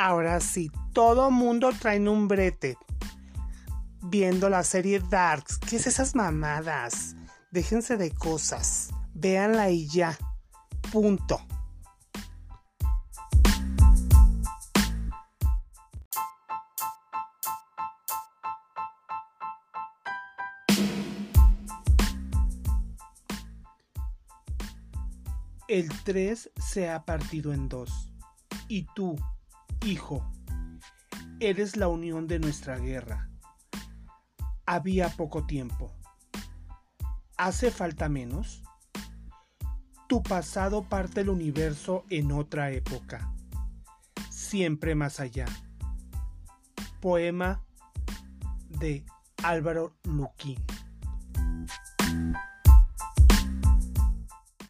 Ahora sí, todo mundo trae un brete viendo la serie Darks. ¿Qué es esas mamadas? Déjense de cosas. Véanla y ya. Punto. El 3 se ha partido en dos. Y tú, hijo, eres la unión de nuestra guerra. Había poco tiempo. ¿Hace falta menos? Tu pasado parte el universo en otra época, siempre más allá. Poema de Álvaro Luquín.